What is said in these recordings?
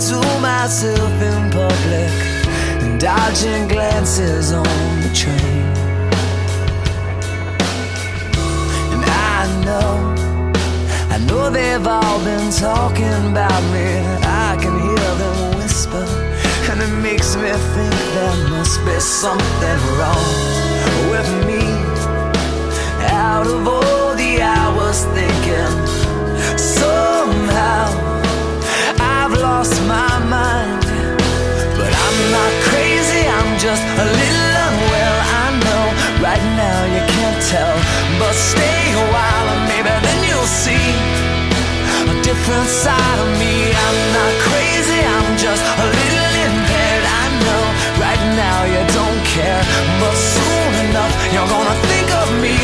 To myself in public and dodging glances on the train. And I know, I know they've all been talking about me. I can hear them whisper and it makes me think there must be something wrong with me. Out of all the hours thinking, somehow lost my mind. But I'm not crazy, I'm just a little unwell. I know right now you can't tell, but stay a while and maybe then you'll see a different side of me. I'm not crazy, I'm just a little impaired. I know right now you don't care. But soon enough, you're gonna think of me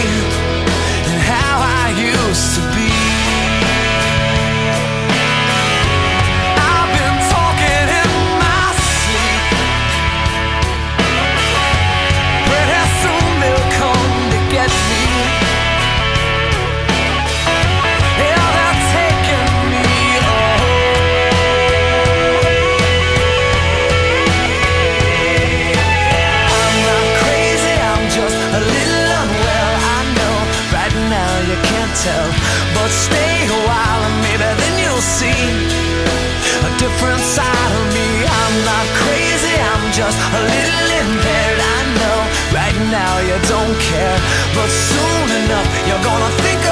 different side of me. I'm not crazy, I'm just a little impaired. I know right now you don't care But soon enough you're gonna think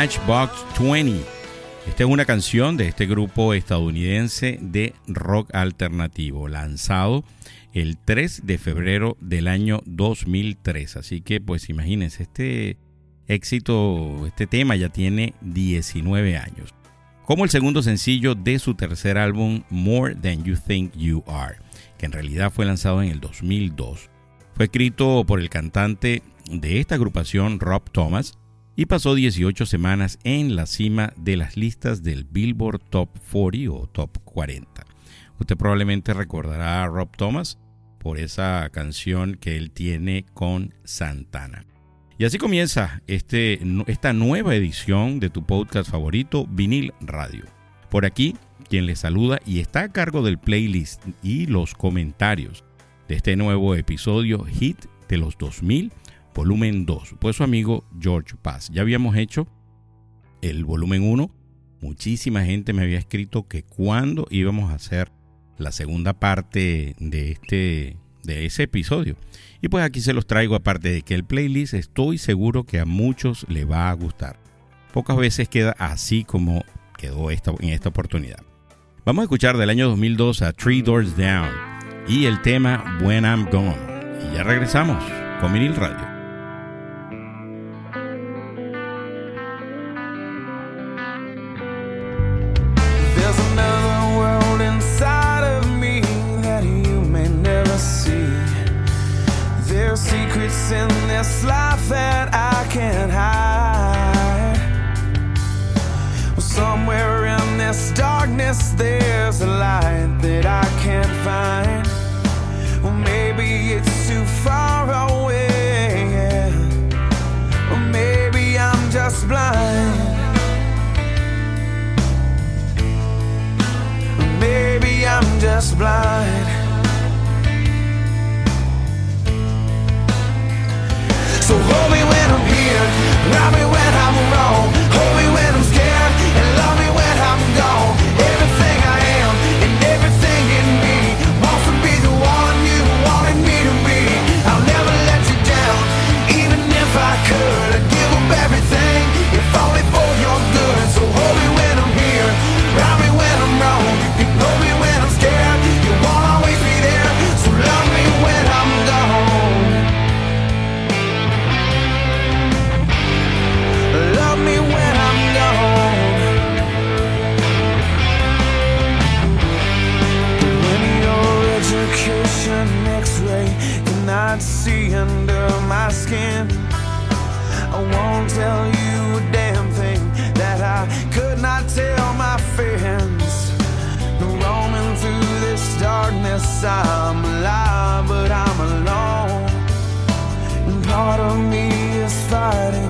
Matchbox 20. Esta es una canción de este grupo estadounidense de rock alternativo, lanzado el 3 de febrero del año 2003. Así que pues imagínense, este éxito, este tema ya tiene 19 años. Como el segundo sencillo de su tercer álbum, More Than You Think You Are, que en realidad fue lanzado en el 2002. Fue escrito por el cantante de esta agrupación, Rob Thomas, y pasó 18 semanas en la cima de las listas del Billboard Top 40 o Top 40. Usted probablemente recordará a Rob Thomas por esa canción que él tiene con Santana. Y así comienza este, esta nueva edición de tu podcast favorito, Vinil Radio. Por aquí, quien le saluda y está a cargo del playlist y los comentarios de este nuevo episodio Hit de los 2000 volumen 2, pues su amigo George Paz. Ya habíamos hecho el volumen 1, muchísima gente me había escrito que cuando íbamos a hacer la segunda parte de este de ese episodio. Y pues aquí se los traigo aparte de que el playlist estoy seguro que a muchos le va a gustar. Pocas veces queda así como quedó esta, en esta oportunidad. Vamos a escuchar del año 2002 a Three Doors Down y el tema When I'm Gone. Y ya regresamos con Vinil Radio. not see under my skin. I won't tell you a damn thing that I could not tell my friends. Roaming through this darkness, I'm alive, but I'm alone. And part of me is fighting.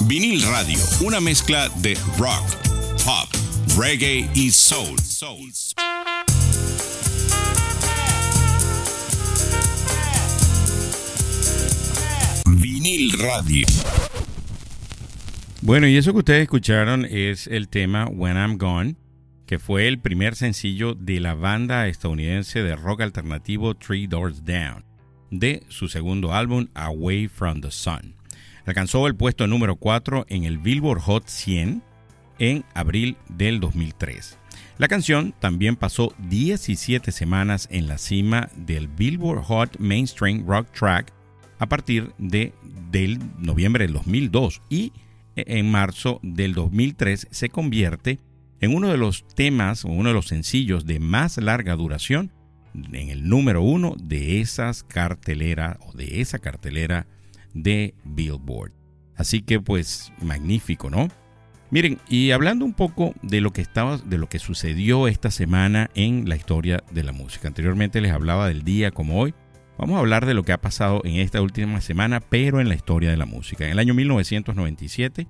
Vinil Radio, una mezcla de rock, pop, reggae y soul. soul. Vinil Radio. Bueno, y eso que ustedes escucharon es el tema When I'm Gone, que fue el primer sencillo de la banda estadounidense de rock alternativo Three Doors Down, de su segundo álbum Away from the Sun. Alcanzó el puesto número 4 en el Billboard Hot 100 en abril del 2003. La canción también pasó 17 semanas en la cima del Billboard Hot Mainstream Rock Track a partir de del noviembre del 2002 y en marzo del 2003 se convierte en uno de los temas o uno de los sencillos de más larga duración en el número uno de esas carteleras o de esa cartelera de Billboard. Así que pues magnífico, ¿no? Miren, y hablando un poco de lo que estaba, de lo que sucedió esta semana en la historia de la música. Anteriormente les hablaba del día como hoy. Vamos a hablar de lo que ha pasado en esta última semana, pero en la historia de la música. En el año 1997,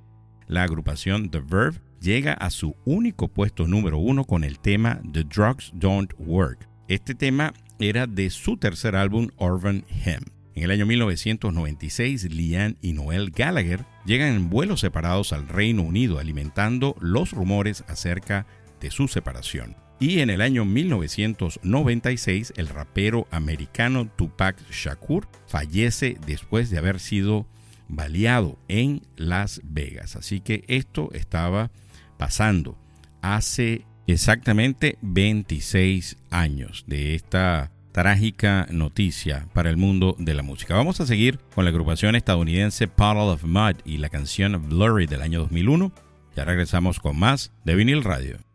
la agrupación The Verve llega a su único puesto número uno con el tema The Drugs Don't Work. Este tema era de su tercer álbum Urban Hymn. En el año 1996, Liam y Noel Gallagher llegan en vuelos separados al Reino Unido, alimentando los rumores acerca de su separación. Y en el año 1996, el rapero americano Tupac Shakur fallece después de haber sido baleado en Las Vegas. Así que esto estaba pasando hace exactamente 26 años de esta trágica noticia para el mundo de la música. Vamos a seguir con la agrupación estadounidense Puddle of Mud y la canción Blurry del año 2001. Ya regresamos con más de vinil radio.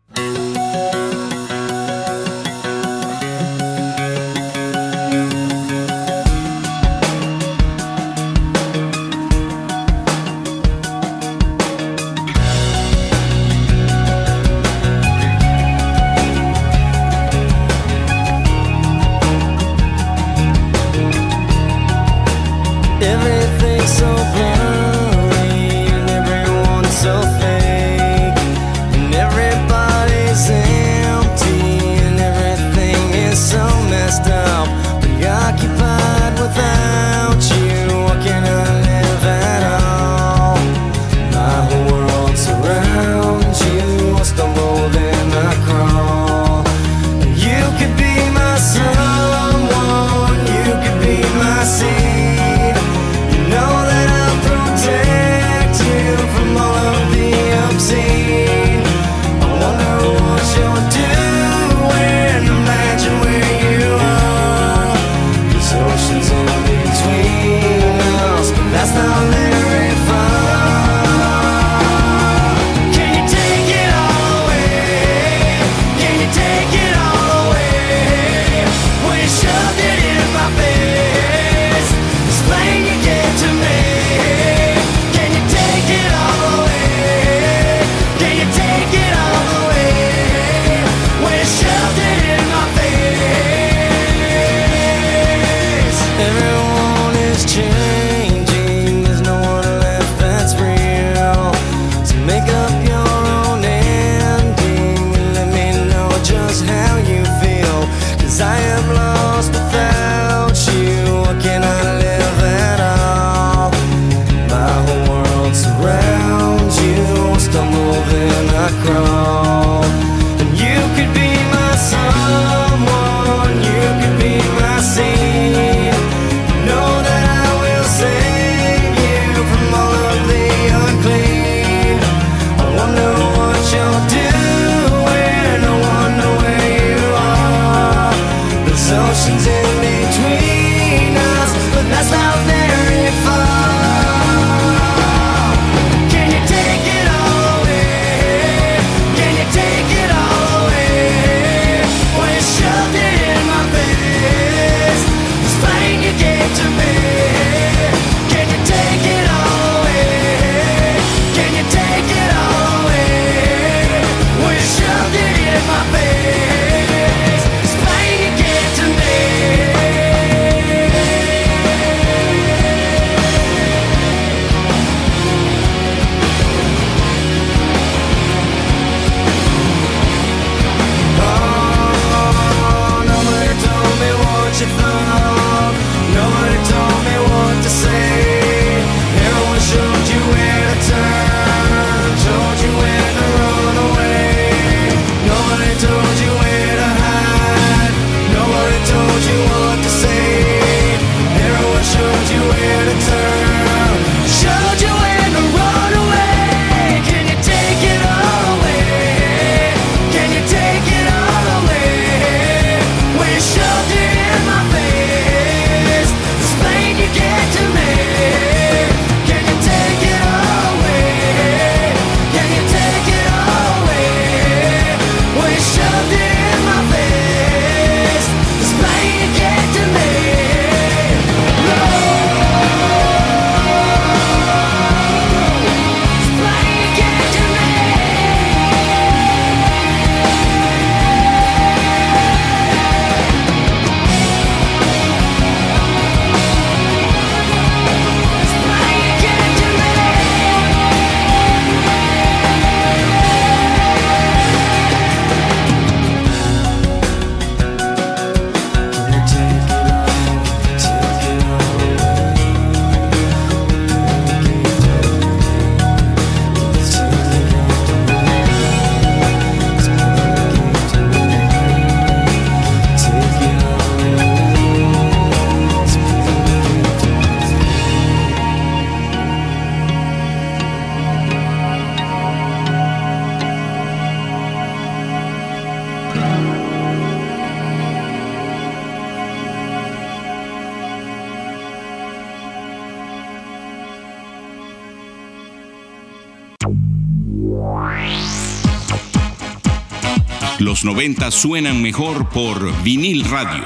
Los 90 suenan mejor por vinil radio.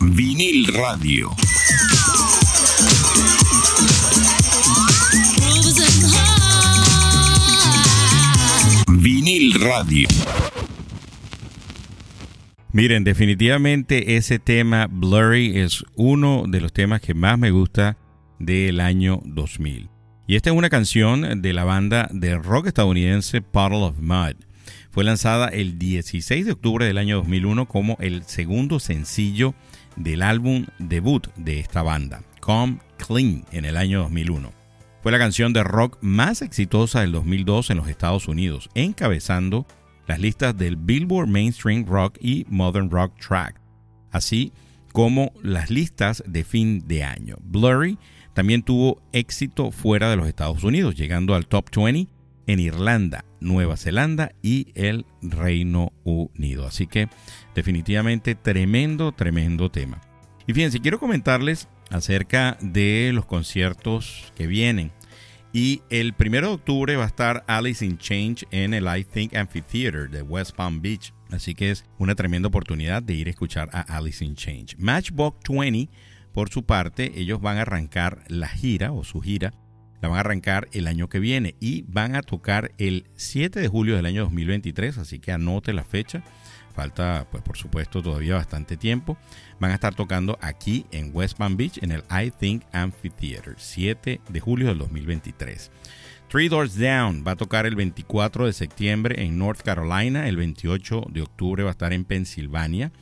Vinil radio. Vinil radio. Miren, definitivamente ese tema Blurry es uno de los temas que más me gusta del año 2000. Y esta es una canción de la banda de rock estadounidense Puddle of Mud. Fue lanzada el 16 de octubre del año 2001 como el segundo sencillo del álbum debut de esta banda, Come Clean, en el año 2001. Fue la canción de rock más exitosa del 2002 en los Estados Unidos, encabezando las listas del Billboard Mainstream Rock y Modern Rock Track, así como las listas de fin de año. Blurry también tuvo éxito fuera de los Estados Unidos, llegando al top 20 en Irlanda, Nueva Zelanda y el Reino Unido. Así que definitivamente tremendo, tremendo tema. Y fíjense, quiero comentarles acerca de los conciertos que vienen. Y el primero de octubre va a estar Alice in Change en el I Think Amphitheater de West Palm Beach. Así que es una tremenda oportunidad de ir a escuchar a Alice in Change. Matchbox 20, por su parte, ellos van a arrancar la gira o su gira. La van a arrancar el año que viene y van a tocar el 7 de julio del año 2023. Así que anote la fecha falta, pues por supuesto, todavía bastante tiempo. Van a estar tocando aquí en West Palm Beach en el I Think Amphitheater, 7 de julio del 2023. Three Doors Down va a tocar el 24 de septiembre en North Carolina, el 28 de octubre va a estar en Pensilvania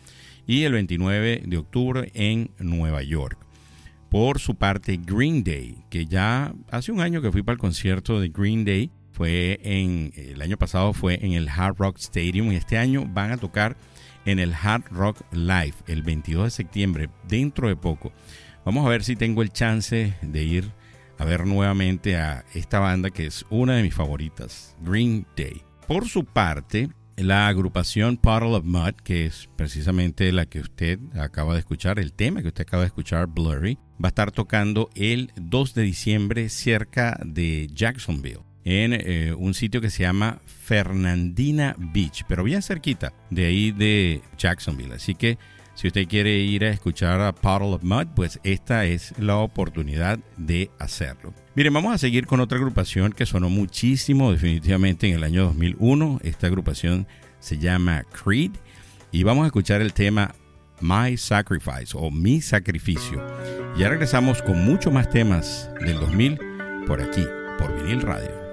y el 29 de octubre en Nueva York. Por su parte, Green Day, que ya hace un año que fui para el concierto de Green Day, fue en el año pasado fue en el Hard Rock Stadium y este año van a tocar en el Hard Rock Live el 22 de septiembre, dentro de poco. Vamos a ver si tengo el chance de ir a ver nuevamente a esta banda que es una de mis favoritas, Green Day. Por su parte, la agrupación Puddle of Mud, que es precisamente la que usted acaba de escuchar, el tema que usted acaba de escuchar, Blurry, va a estar tocando el 2 de diciembre cerca de Jacksonville en eh, un sitio que se llama Fernandina Beach, pero bien cerquita de ahí de Jacksonville. Así que si usted quiere ir a escuchar a Puddle of Mud, pues esta es la oportunidad de hacerlo. Miren, vamos a seguir con otra agrupación que sonó muchísimo definitivamente en el año 2001. Esta agrupación se llama Creed y vamos a escuchar el tema My Sacrifice o Mi Sacrificio. Ya regresamos con muchos más temas del 2000 por aquí, por Vinil Radio.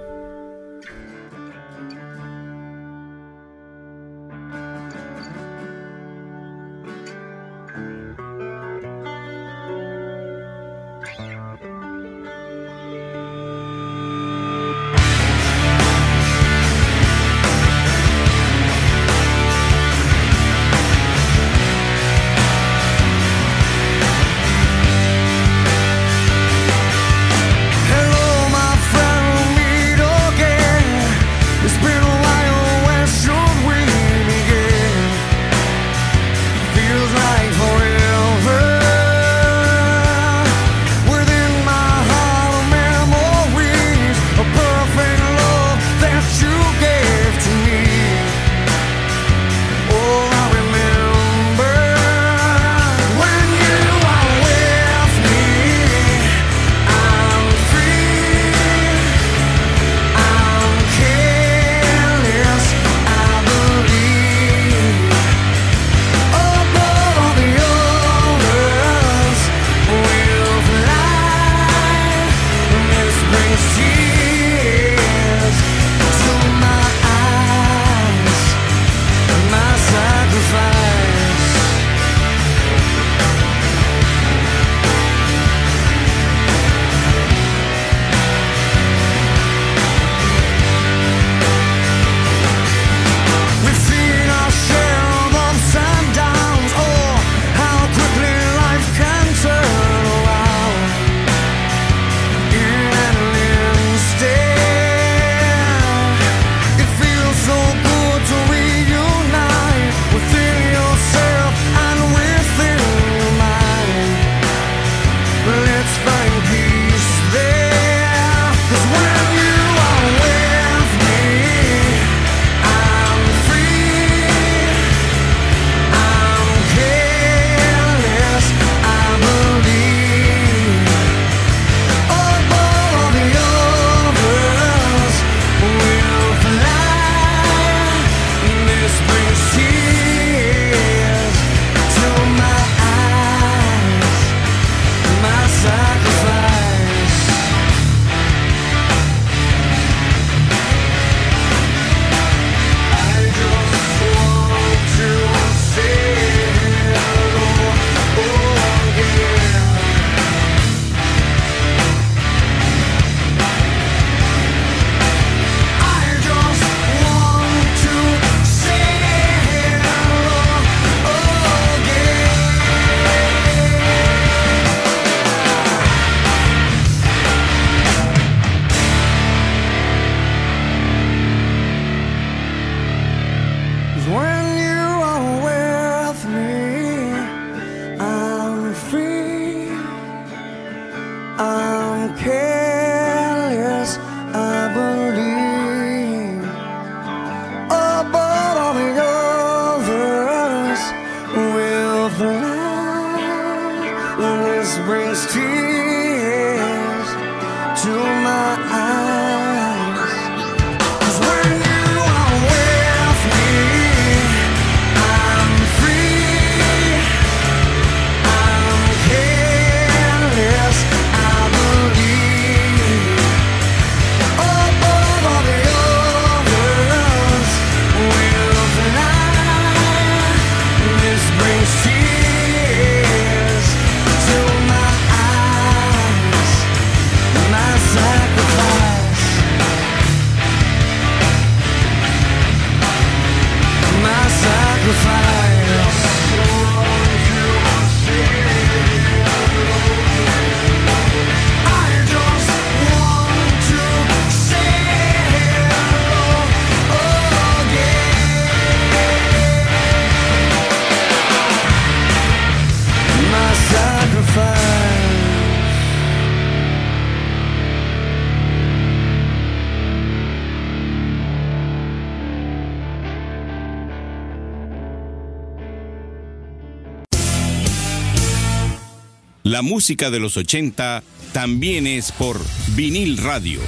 La música de los 80 también es por vinil radio.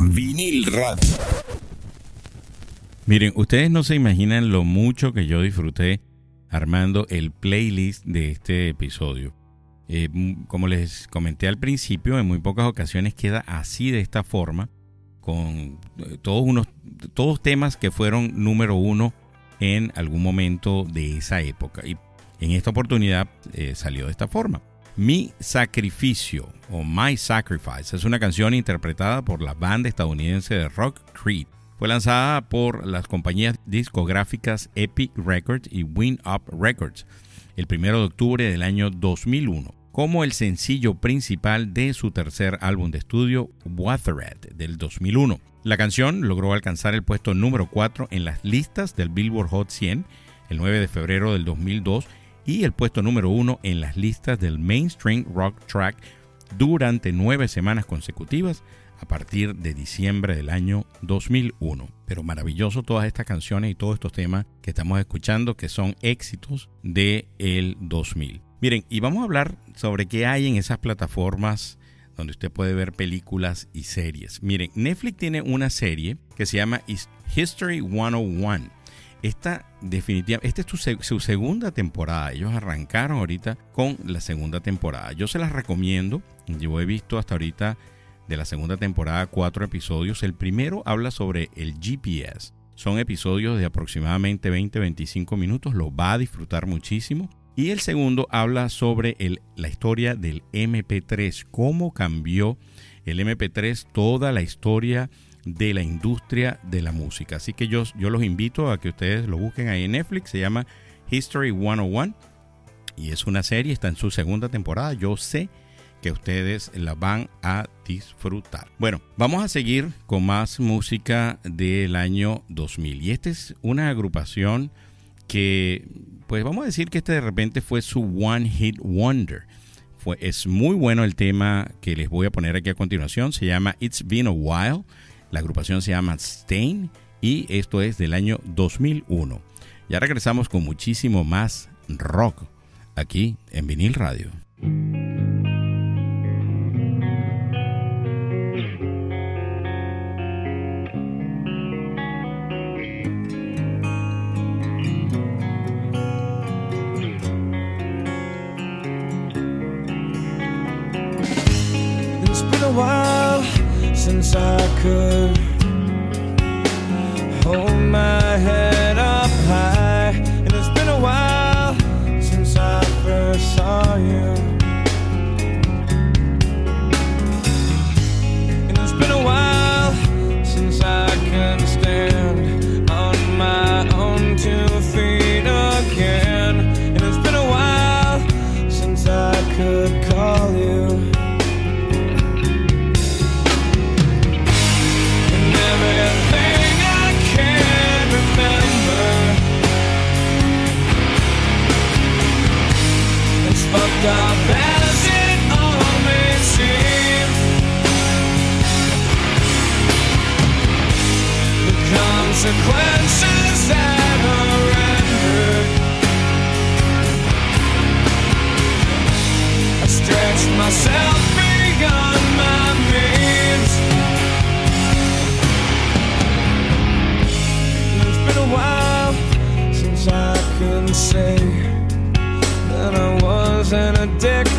Vinil radio. Miren, ustedes no se imaginan lo mucho que yo disfruté armando el playlist de este episodio. Eh, como les comenté al principio, en muy pocas ocasiones queda así de esta forma, con eh, todos unos todos temas que fueron número uno en algún momento de esa época. Y en esta oportunidad eh, salió de esta forma. Mi sacrificio o My Sacrifice es una canción interpretada por la banda estadounidense de rock Creed. Fue lanzada por las compañías discográficas Epic Records y Win Up Records el 1 de octubre del año 2001 como el sencillo principal de su tercer álbum de estudio Watered del 2001. La canción logró alcanzar el puesto número 4 en las listas del Billboard Hot 100 el 9 de febrero del 2002 y el puesto número 1 en las listas del Mainstream Rock Track durante nueve semanas consecutivas a partir de diciembre del año 2001. Pero maravilloso todas estas canciones y todos estos temas que estamos escuchando que son éxitos de el 2000. Miren, y vamos a hablar sobre qué hay en esas plataformas donde usted puede ver películas y series. Miren, Netflix tiene una serie que se llama His- History 101. Esta definitiva, esta es su, su segunda temporada. Ellos arrancaron ahorita con la segunda temporada. Yo se las recomiendo. Yo he visto hasta ahorita de la segunda temporada cuatro episodios. El primero habla sobre el GPS. Son episodios de aproximadamente 20-25 minutos. Lo va a disfrutar muchísimo. Y el segundo habla sobre la historia del MP3. Cómo cambió el MP3 toda la historia de la industria de la música. Así que yo, yo los invito a que ustedes lo busquen ahí en Netflix. Se llama History 101 y es una serie, está en su segunda temporada. Yo sé que ustedes la van a disfrutar. Bueno, vamos a seguir con más música del año 2000. Y esta es una agrupación que, pues vamos a decir que este de repente fue su One Hit Wonder. Fue, es muy bueno el tema que les voy a poner aquí a continuación. Se llama It's Been a While. La agrupación se llama Stain y esto es del año 2001. Ya regresamos con muchísimo más rock aquí en Vinil Radio. Hold my head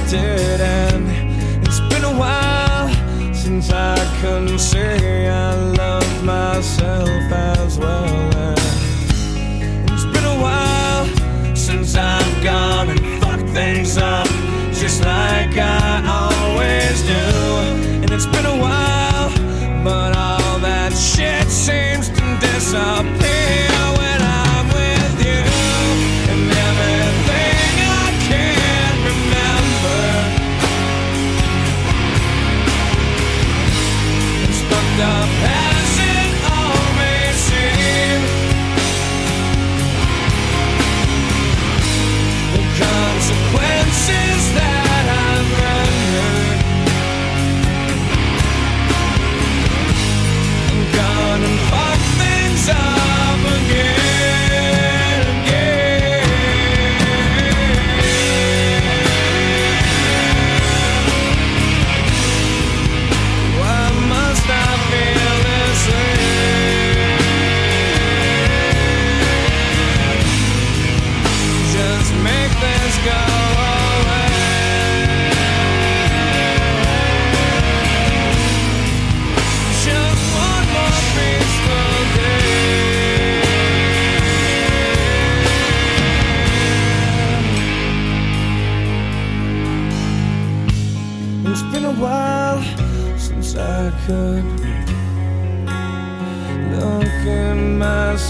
addicted, and it's been a while since I can say I love myself as well. And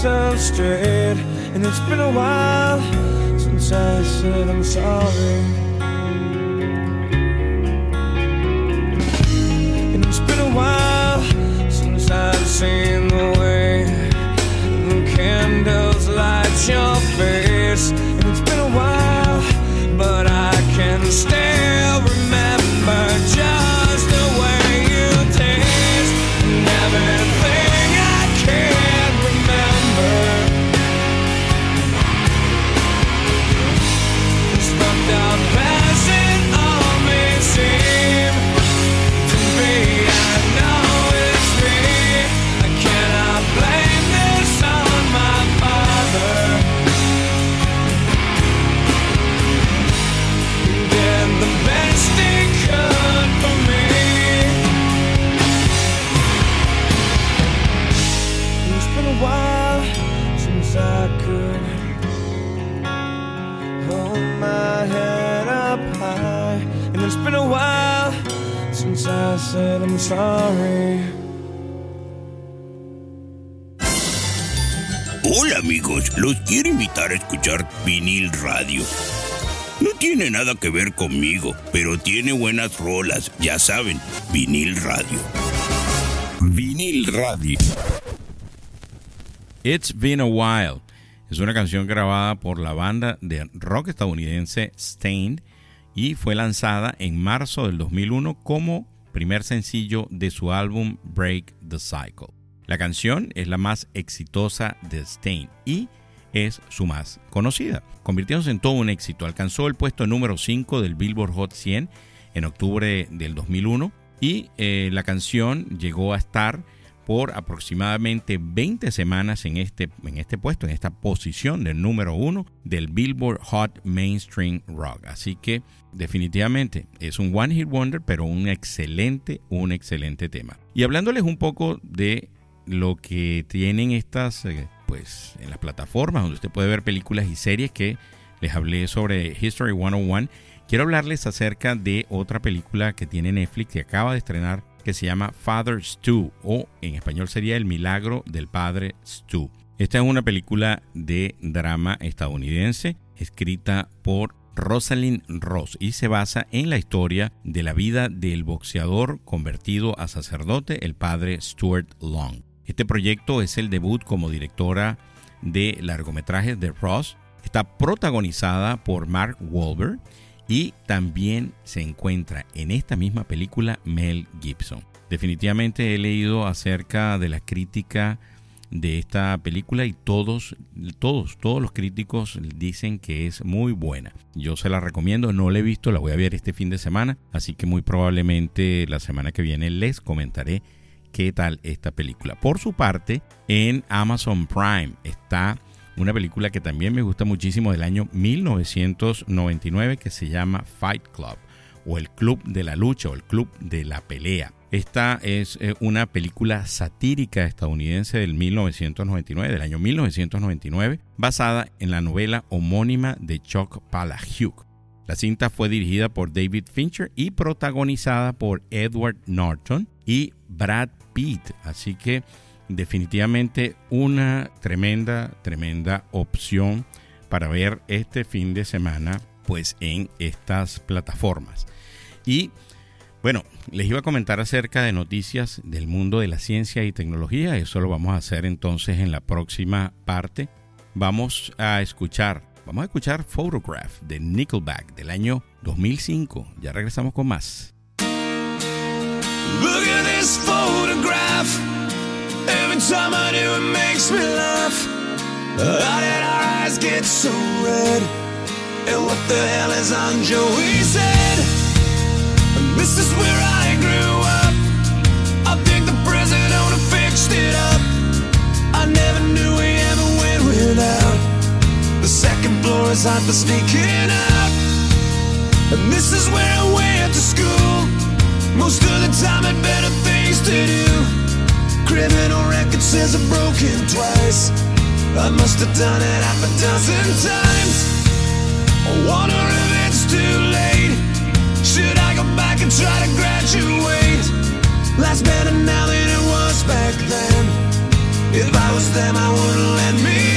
myself straight, and it's been a while since I said I'm sorry. Conmigo, pero tiene buenas rolas, ya saben, vinil radio. Vinil radio. It's Been a While es una canción grabada por la banda de rock estadounidense Stained y fue lanzada en marzo del 2001 como primer sencillo de su álbum Break the Cycle. La canción es la más exitosa de Stained y es su más conocida, convirtiéndose en todo un éxito. Alcanzó el puesto número 5 del Billboard Hot 100 en octubre del 2001 y eh, la canción llegó a estar por aproximadamente 20 semanas en este, en este puesto, en esta posición del número uno del Billboard Hot Mainstream Rock. Así que definitivamente es un One Hit Wonder, pero un excelente, un excelente tema. Y hablándoles un poco de lo que tienen estas, eh, pues en las plataformas donde usted puede ver películas y series que les hablé sobre History 101, quiero hablarles acerca de otra película que tiene Netflix que acaba de estrenar que se llama Father Stew o en español sería El milagro del padre Stew. Esta es una película de drama estadounidense escrita por Rosalind Ross y se basa en la historia de la vida del boxeador convertido a sacerdote, el padre Stuart Long. Este proyecto es el debut como directora de largometrajes de Ross. Está protagonizada por Mark Wahlberg y también se encuentra en esta misma película Mel Gibson. Definitivamente he leído acerca de la crítica de esta película y todos, todos, todos los críticos dicen que es muy buena. Yo se la recomiendo, no la he visto, la voy a ver este fin de semana, así que muy probablemente la semana que viene les comentaré qué tal esta película. Por su parte, en Amazon Prime está una película que también me gusta muchísimo del año 1999 que se llama Fight Club o el Club de la Lucha o el Club de la Pelea. Esta es eh, una película satírica estadounidense del 1999, del año 1999, basada en la novela homónima de Chuck Palahniuk. La cinta fue dirigida por David Fincher y protagonizada por Edward Norton y Brad Pitt. Así que definitivamente una tremenda, tremenda opción para ver este fin de semana pues en estas plataformas. Y bueno, les iba a comentar acerca de noticias del mundo de la ciencia y tecnología. Eso lo vamos a hacer entonces en la próxima parte. Vamos a escuchar, vamos a escuchar Photograph de Nickelback del año 2005. Ya regresamos con más. Look at this photograph. Every time I do, it makes me laugh. How did our eyes get so red? And what the hell is on Joey's head? This is where I grew up. I think the president fixed it up. I never knew we ever went without. The second floor is hot for sneaking out. And this is where I went to school. Most of the time had better things to do. Criminal record says I've broken twice. I must have done it half a dozen times. I wonder if it's too late. Should I go back and try to graduate? Life's better now than it was back then. If I was them, I wouldn't let me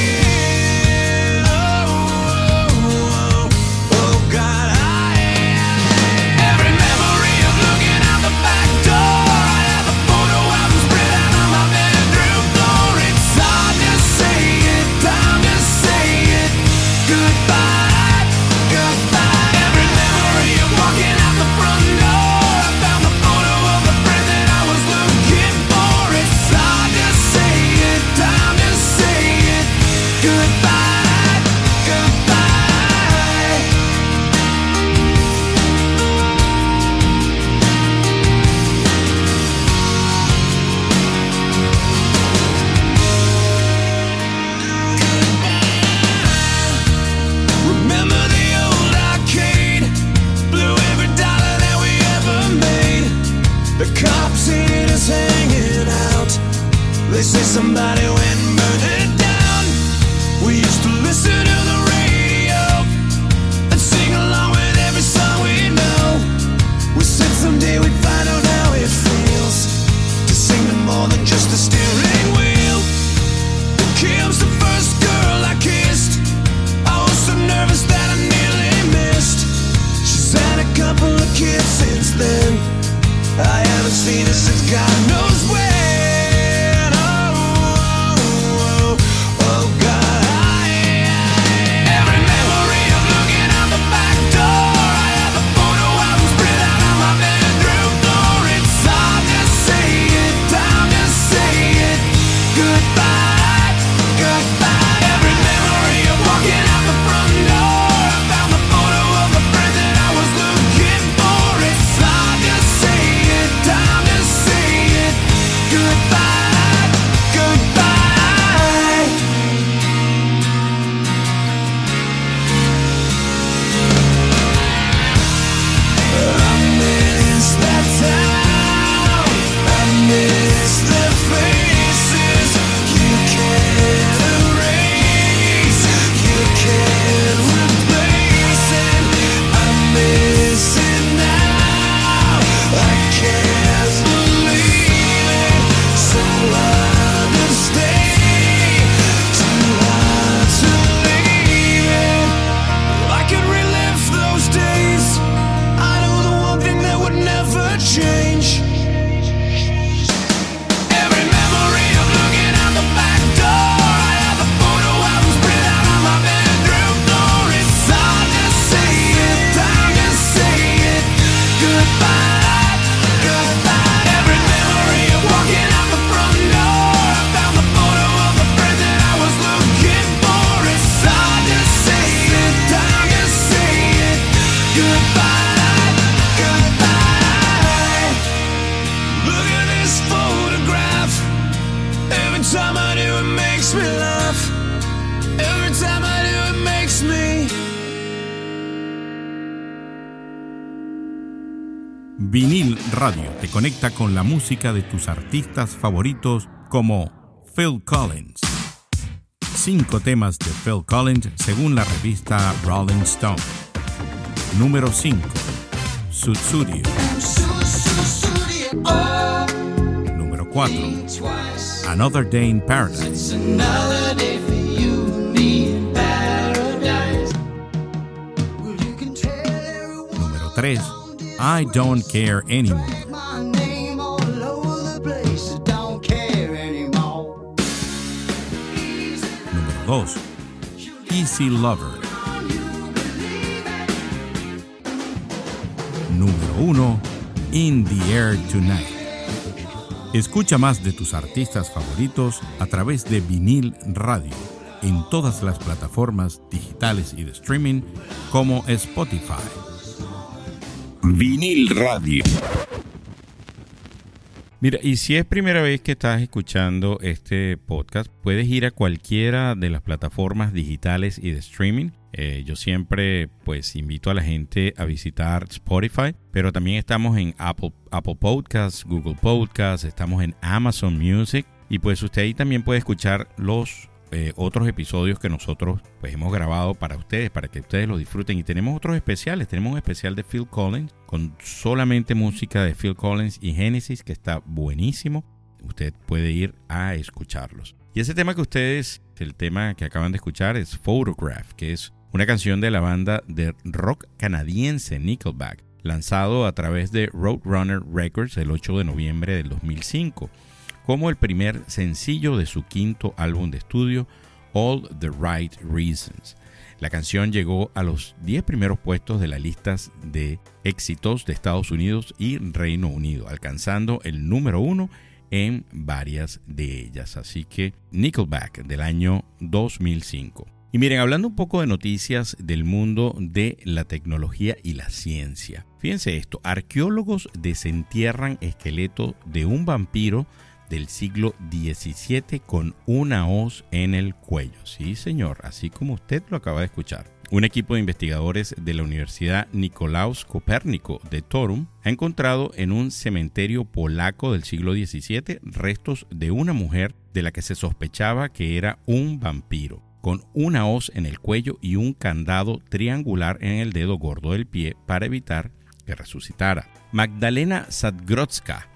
música de tus artistas favoritos como Phil Collins. Cinco temas de Phil Collins según la revista Rolling Stone. Número 5. Sutsurio. Número 4. Another Day in Paradise. Número 3. I Don't Care Anymore. 2. Easy Lover. Número 1. In the Air Tonight. Escucha más de tus artistas favoritos a través de vinil radio en todas las plataformas digitales y de streaming como Spotify. Vinil Radio. Mira, y si es primera vez que estás escuchando este podcast, puedes ir a cualquiera de las plataformas digitales y de streaming. Eh, yo siempre pues invito a la gente a visitar Spotify, pero también estamos en Apple, Apple Podcasts, Google Podcasts, estamos en Amazon Music y pues usted ahí también puede escuchar los eh, otros episodios que nosotros pues hemos grabado para ustedes, para que ustedes lo disfruten. Y tenemos otros especiales. Tenemos un especial de Phil Collins con solamente música de Phil Collins y Genesis que está buenísimo. Usted puede ir a escucharlos. Y ese tema que ustedes, el tema que acaban de escuchar es Photograph, que es una canción de la banda de rock canadiense Nickelback, lanzado a través de Roadrunner Records el 8 de noviembre del 2005 como el primer sencillo de su quinto álbum de estudio, All the Right Reasons. La canción llegó a los 10 primeros puestos de las listas de éxitos de Estados Unidos y Reino Unido, alcanzando el número uno en varias de ellas. Así que Nickelback del año 2005. Y miren, hablando un poco de noticias del mundo de la tecnología y la ciencia. Fíjense esto, arqueólogos desentierran esqueleto de un vampiro del siglo XVII con una hoz en el cuello. Sí, señor, así como usted lo acaba de escuchar. Un equipo de investigadores de la Universidad Nicolaus Copérnico de Torum ha encontrado en un cementerio polaco del siglo XVII restos de una mujer de la que se sospechaba que era un vampiro, con una hoz en el cuello y un candado triangular en el dedo gordo del pie para evitar que resucitara. Magdalena Sadgrotska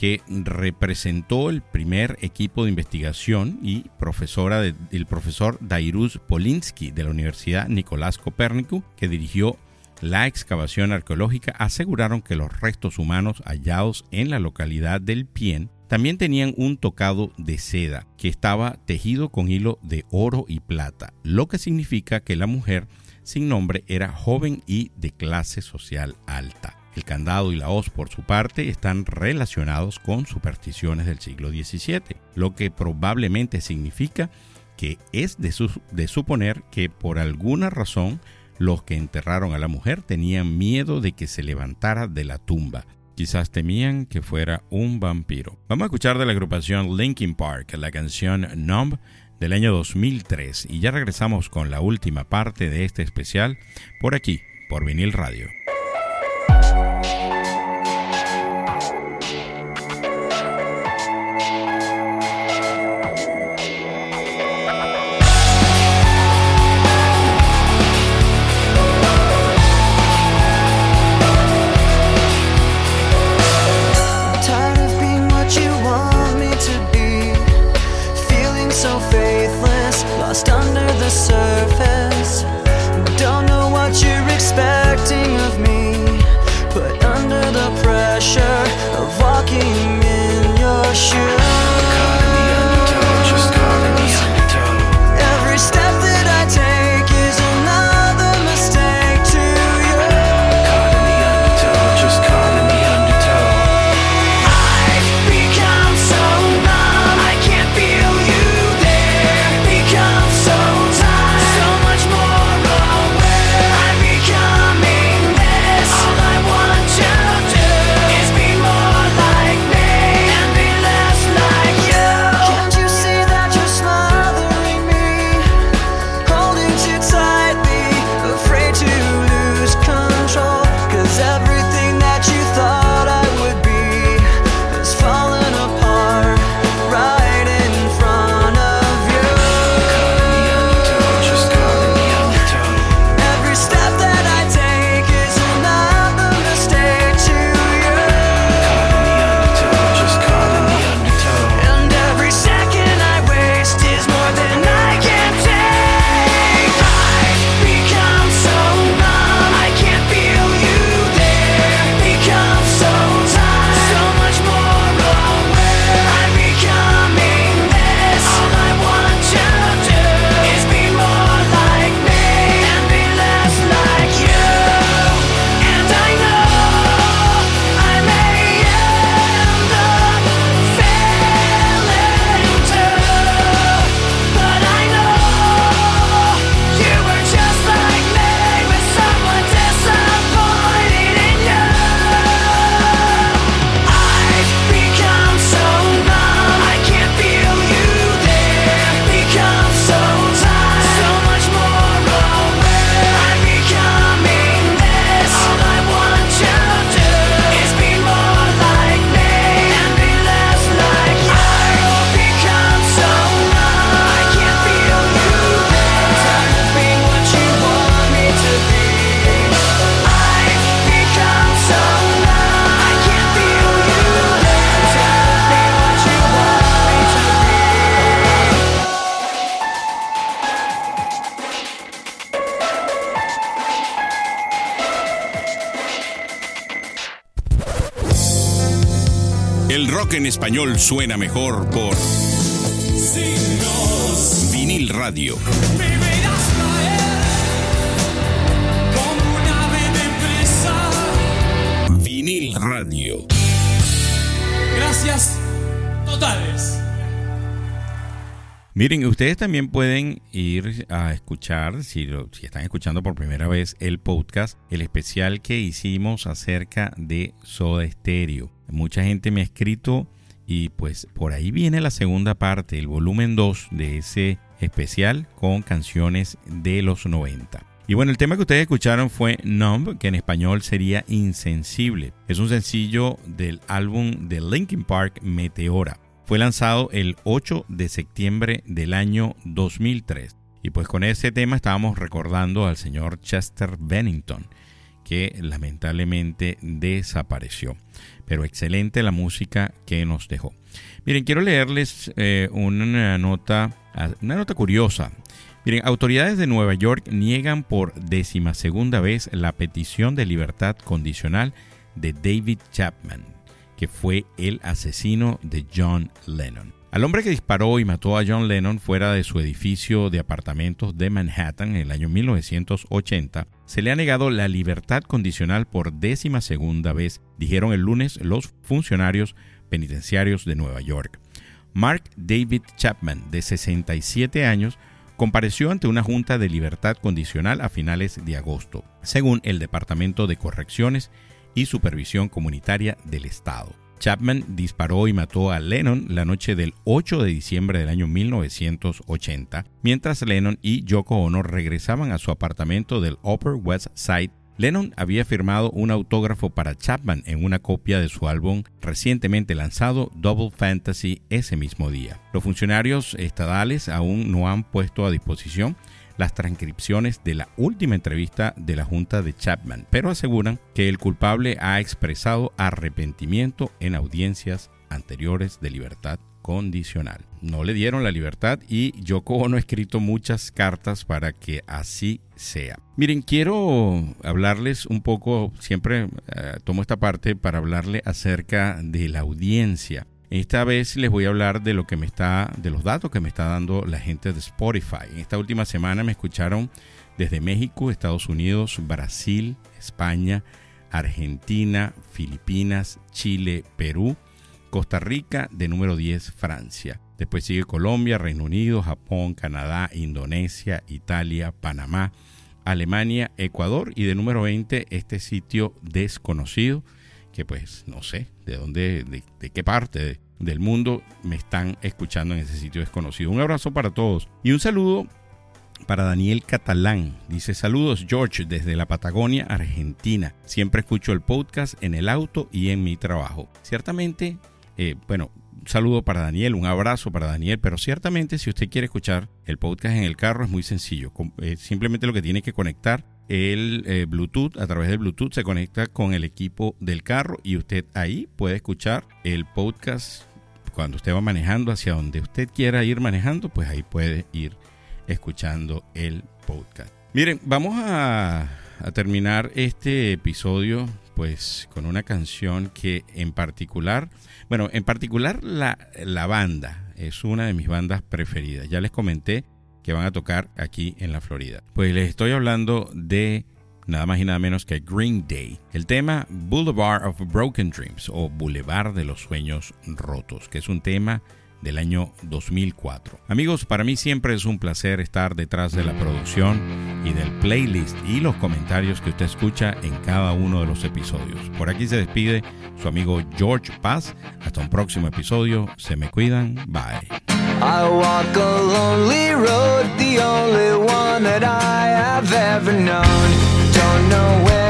que representó el primer equipo de investigación y profesora del profesor Dairus Polinsky de la Universidad Nicolás Copérnico, que dirigió la excavación arqueológica, aseguraron que los restos humanos hallados en la localidad del Pien también tenían un tocado de seda que estaba tejido con hilo de oro y plata, lo que significa que la mujer sin nombre era joven y de clase social alta. El candado y la hoz, por su parte, están relacionados con supersticiones del siglo XVII, lo que probablemente significa que es de, suponer que por alguna razón los que enterraron a la mujer tenían miedo de que se levantara de la tumba. Quizás temían que fuera un vampiro. Vamos a escuchar de la agrupación Linkin Park la canción Numb del año 2003 y ya regresamos con la última parte de este especial por aquí, por vinil radio. Rock en español suena mejor por Vinil Radio. Vinil Radio. Gracias totales. Miren, ustedes también pueden ir a escuchar, si, lo, si están escuchando por primera vez, el podcast, el especial que hicimos acerca de Soda Stereo. Mucha gente me ha escrito y pues por ahí viene la segunda parte, el volumen 2 de ese especial con canciones de los 90. Y bueno, el tema que ustedes escucharon fue Numb, que en español sería Insensible. Es un sencillo del álbum de Linkin Park Meteora. Fue lanzado el 8 de septiembre del año 2003. Y pues con ese tema estábamos recordando al señor Chester Bennington, que lamentablemente desapareció. Pero excelente la música que nos dejó. Miren, quiero leerles eh, una nota, una nota curiosa. Miren, autoridades de Nueva York niegan por décima segunda vez la petición de libertad condicional de David Chapman, que fue el asesino de John Lennon. Al hombre que disparó y mató a John Lennon fuera de su edificio de apartamentos de Manhattan en el año 1980, se le ha negado la libertad condicional por décima segunda vez, dijeron el lunes los funcionarios penitenciarios de Nueva York. Mark David Chapman, de 67 años, compareció ante una junta de libertad condicional a finales de agosto, según el Departamento de Correcciones y Supervisión Comunitaria del Estado. Chapman disparó y mató a Lennon la noche del 8 de diciembre del año 1980, mientras Lennon y Yoko Ono regresaban a su apartamento del Upper West Side Lennon había firmado un autógrafo para Chapman en una copia de su álbum recientemente lanzado Double Fantasy ese mismo día. Los funcionarios estadales aún no han puesto a disposición las transcripciones de la última entrevista de la Junta de Chapman, pero aseguran que el culpable ha expresado arrepentimiento en audiencias anteriores de libertad condicional. No le dieron la libertad y Yoko Ono ha escrito muchas cartas para que así sea. Miren, quiero hablarles un poco, siempre eh, tomo esta parte para hablarle acerca de la audiencia. Esta vez les voy a hablar de lo que me está, de los datos que me está dando la gente de Spotify. En esta última semana me escucharon desde México, Estados Unidos, Brasil, España, Argentina, Filipinas, Chile, Perú, Costa Rica, de número 10 Francia. Después sigue Colombia, Reino Unido, Japón, Canadá, Indonesia, Italia, Panamá, Alemania, Ecuador y de número 20 este sitio desconocido que pues no sé de dónde, de, qué parte del mundo me están escuchando en ese sitio desconocido. Un abrazo para todos y un saludo para Daniel Catalán. Dice saludos George desde la Patagonia, Argentina. Siempre escucho el podcast en el auto y en mi trabajo. Ciertamente, eh, bueno, un saludo para Daniel, un abrazo para Daniel, pero ciertamente si usted quiere escuchar el podcast en el carro es muy sencillo. Eh, simplemente lo que tiene que conectar el eh, Bluetooth, a través del Bluetooth se conecta con el equipo del carro y usted ahí puede escuchar el podcast cuando usted va manejando hacia donde usted quiera ir manejando, pues ahí puede ir escuchando el podcast. Miren, vamos a, a terminar este episodio pues con una canción que en particular, bueno, en particular la, la banda es una de mis bandas preferidas. Ya les comenté que van a tocar aquí en la Florida. Pues les estoy hablando de nada más y nada menos que Green Day. El tema Boulevard of Broken Dreams o Boulevard de los Sueños Rotos, que es un tema del año 2004. Amigos, para mí siempre es un placer estar detrás de la producción y del playlist y los comentarios que usted escucha en cada uno de los episodios. Por aquí se despide su amigo George Paz. Hasta un próximo episodio. Se me cuidan. Bye. I walk a lonely road, the only one that I have ever known. Don't know where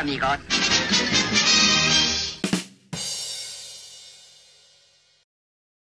amigos.